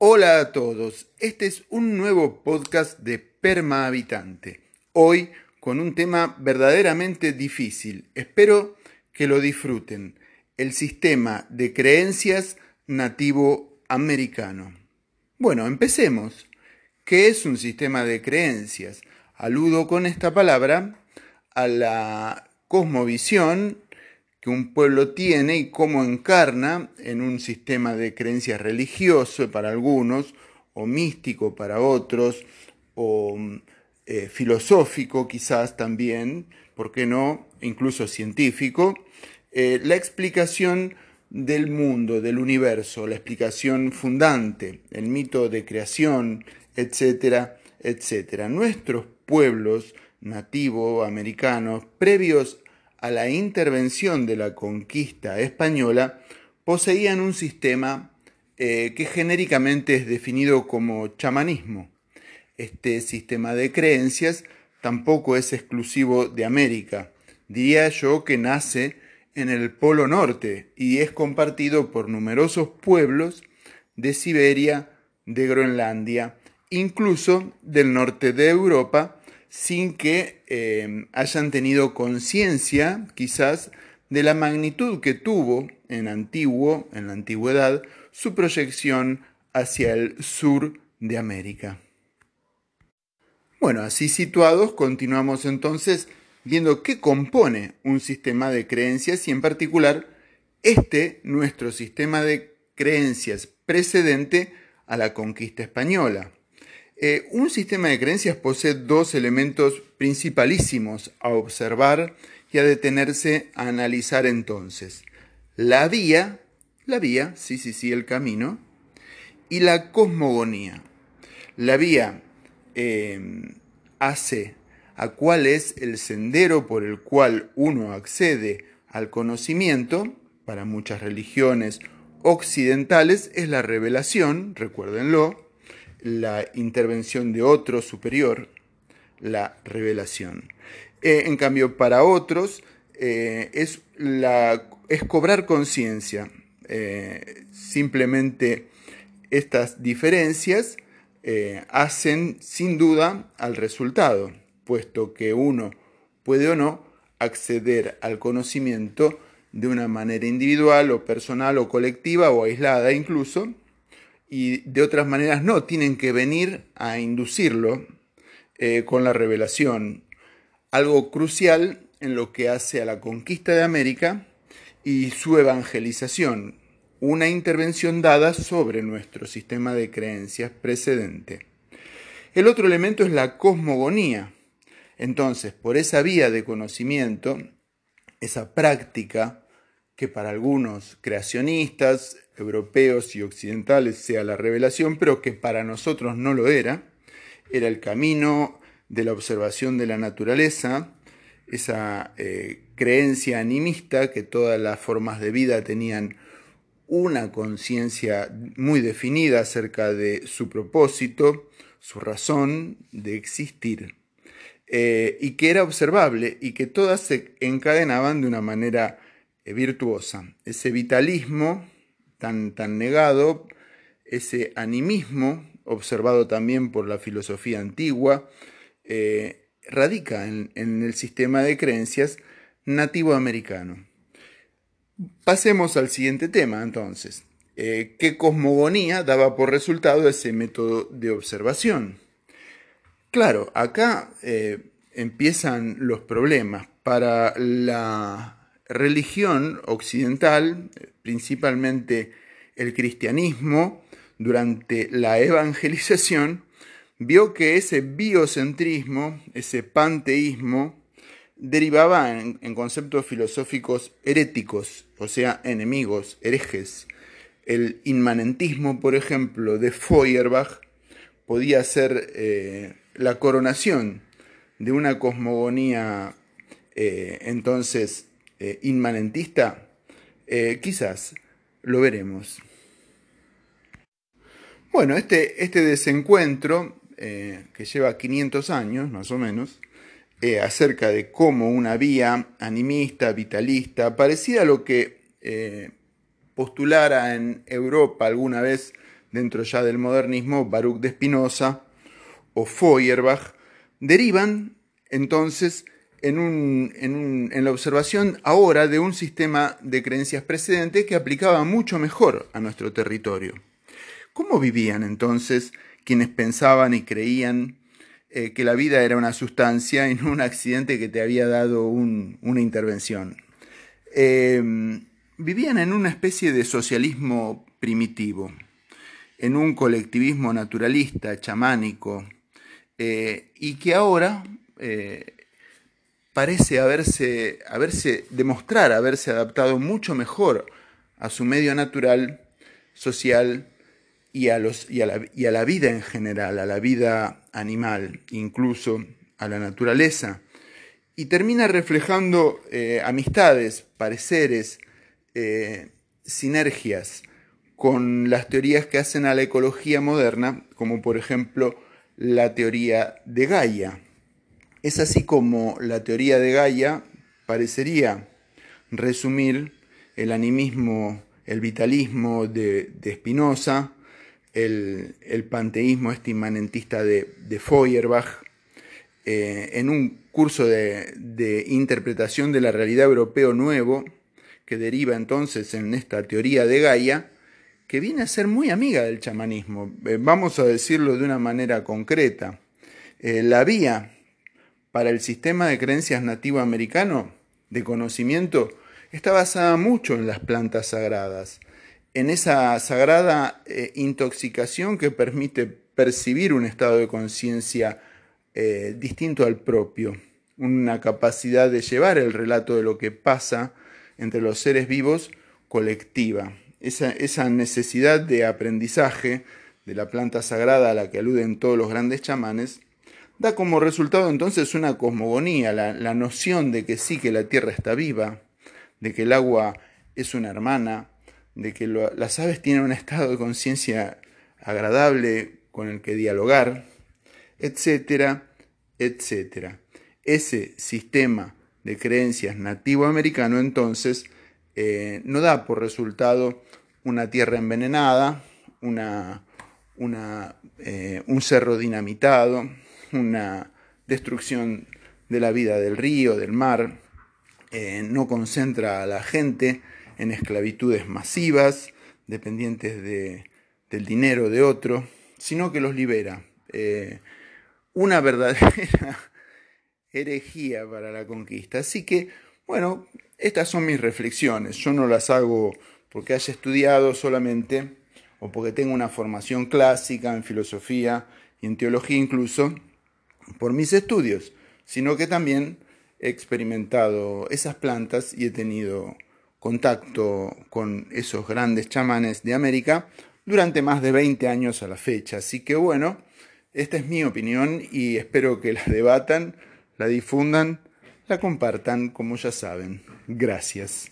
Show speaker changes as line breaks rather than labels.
Hola a todos, este es un nuevo podcast de Perma Habitante. Hoy con un tema verdaderamente difícil. Espero que lo disfruten. El sistema de creencias nativo americano. Bueno, empecemos. ¿Qué es un sistema de creencias? Aludo con esta palabra a la cosmovisión un pueblo tiene y cómo encarna en un sistema de creencias religioso para algunos, o místico para otros, o eh, filosófico quizás también, ¿por qué no? Incluso científico, eh, la explicación del mundo, del universo, la explicación fundante, el mito de creación, etcétera, etcétera. Nuestros pueblos nativos americanos, previos a la intervención de la conquista española, poseían un sistema eh, que genéricamente es definido como chamanismo. Este sistema de creencias tampoco es exclusivo de América. Diría yo que nace en el Polo Norte y es compartido por numerosos pueblos de Siberia, de Groenlandia, incluso del norte de Europa, sin que eh, hayan tenido conciencia quizás de la magnitud que tuvo en antiguo, en la antigüedad, su proyección hacia el sur de América. Bueno, así situados, continuamos entonces viendo qué compone un sistema de creencias y en particular este nuestro sistema de creencias precedente a la conquista española. Eh, un sistema de creencias posee dos elementos principalísimos a observar y a detenerse a analizar entonces. La vía, la vía, sí, sí, sí, el camino, y la cosmogonía. La vía em, hace a cuál es el sendero por el cual uno accede al conocimiento, para muchas religiones occidentales, es la revelación, recuérdenlo, la intervención de otro superior, la revelación. Eh, en cambio, para otros eh, es, la, es cobrar conciencia. Eh, simplemente estas diferencias hacen sin duda al resultado, puesto que uno puede o no acceder al conocimiento de una manera individual o personal o colectiva o aislada incluso, y de otras maneras no, tienen que venir a inducirlo eh, con la revelación. Algo crucial en lo que hace a la conquista de América y su evangelización, una intervención dada sobre nuestro sistema de creencias precedente. El otro elemento es la cosmogonía. Entonces, por esa vía de conocimiento, esa práctica que para algunos creacionistas europeos y occidentales sea la revelación, pero que para nosotros no lo era. Era el camino de la observación de la naturaleza, esa eh, creencia animista que todas las formas de vida tenían una conciencia muy definida acerca de su propósito, su razón de existir, eh, y que era observable y que todas se encadenaban de una manera virtuosa. Ese vitalismo tan, tan negado, ese animismo observado también por la filosofía antigua, eh, radica en, el sistema de creencias nativo americano. Pasemos al siguiente tema entonces. Eh, ¿Qué cosmogonía daba por resultado ese método de observación? Claro, acá eh, empiezan los problemas. Para la religión occidental, principalmente el cristianismo, durante la evangelización, vio que ese biocentrismo, ese panteísmo, derivaba en, conceptos filosóficos heréticos, o sea, enemigos, herejes. El inmanentismo, por ejemplo, de Feuerbach, podía ser eh, la coronación de una cosmogonía eh, entonces eh, inmanentista? Eh, quizás lo veremos. Bueno, este, este desencuentro, eh, que lleva 500 años más o menos, acerca de cómo una vía animista, vitalista, parecida a lo que postulara en Europa alguna vez dentro ya del modernismo, Baruch de Spinoza o Feuerbach, derivan entonces en, la observación ahora de un sistema de creencias precedente que aplicaba mucho mejor a nuestro territorio. ¿Cómo vivían entonces quienes pensaban y creían eh, que la vida era una sustancia y no un accidente que te había dado una intervención? Eh, vivían en una especie de socialismo primitivo, en un colectivismo naturalista, chamánico, eh, y que ahora parece haberse, haberse, demostrar haberse adaptado mucho mejor a su medio natural, social y a, los, y a, la, vida en general, a la vida animal, incluso a la naturaleza. Y termina reflejando eh, amistades, pareceres, eh, sinergias con las teorías que hacen a la ecología moderna, como por ejemplo la teoría de Gaia, es así como la teoría de Gaia parecería resumir el animismo, el vitalismo de, Spinoza, el, panteísmo este inmanentista de, Feuerbach, eh, en un curso de, de, interpretación de la realidad europeo nuevo, que deriva entonces en esta teoría de Gaia, que viene a ser muy amiga del chamanismo. Eh, vamos a decirlo de una manera concreta. Eh, la vía para el sistema de creencias nativo americano de conocimiento está basada mucho en las plantas sagradas, en esa sagrada eh, intoxicación que permite percibir un estado de conciencia eh, distinto al propio, una capacidad de llevar el relato de lo que pasa entre los seres vivos colectiva, esa, esa necesidad de aprendizaje de la planta sagrada a la que aluden todos los grandes chamanes, da como resultado entonces una cosmogonía, la, noción de que sí que la Tierra está viva, de que el agua es una hermana, de que las aves tienen un estado de conciencia agradable con el que dialogar, etcétera, etcétera. Ese sistema de creencias nativo americano entonces eh, no da por resultado una tierra envenenada, una, eh, un cerro dinamitado, una destrucción de la vida del río, del mar, eh, no concentra a la gente en esclavitudes masivas, dependientes del dinero de otro, sino que los libera. Eh, una verdadera herejía para la conquista. Así que, bueno, estas son mis reflexiones. Yo no las hago porque haya estudiado solamente o porque tenga una formación clásica en filosofía y en teología incluso, por mis estudios, sino que también he experimentado esas plantas y he tenido contacto con esos grandes chamanes de América durante más de 20 años a la fecha. Así que bueno, esta es mi opinión y espero que la debatan, la difundan, la compartan, como ya saben. Gracias.